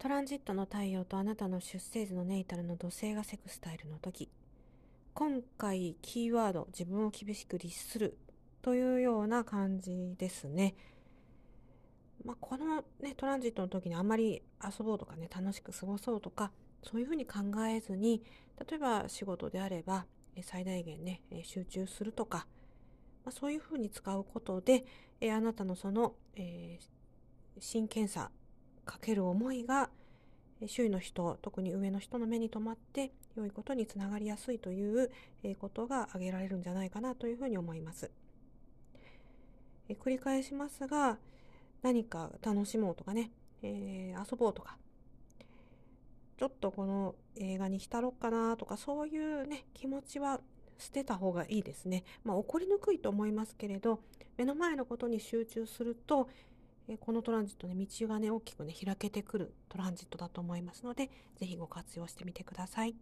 トランジットの太陽とあなたの出生図のネイタルの土星がセクスタイルの時今回キーワード自分を厳しく律するというような感じですね。まあ、この、ね、トランジットの時にあまり遊ぼうとかね楽しく過ごそうとかそういうふうに考えずに例えば仕事であれば最大限ね集中するとか、まあ、そういうふうに使うことであなたのその、えー、真剣さかける思いが周囲の人特に上の人の目に留まって良いことにつながりやすいということが挙げられるんじゃないかなというふうに思います。え繰り返しますが何か楽しもうとかね、えー、遊ぼうとかちょっとこの映画に浸ろうかなとかそういうね気持ちは捨てた方がいいですね。まあ怒りにくいと思いますけれど目の前のことに集中するとえこのトランジットね道がね大きくね開けてくるトランジットだと思いますので是非ご活用してみてください。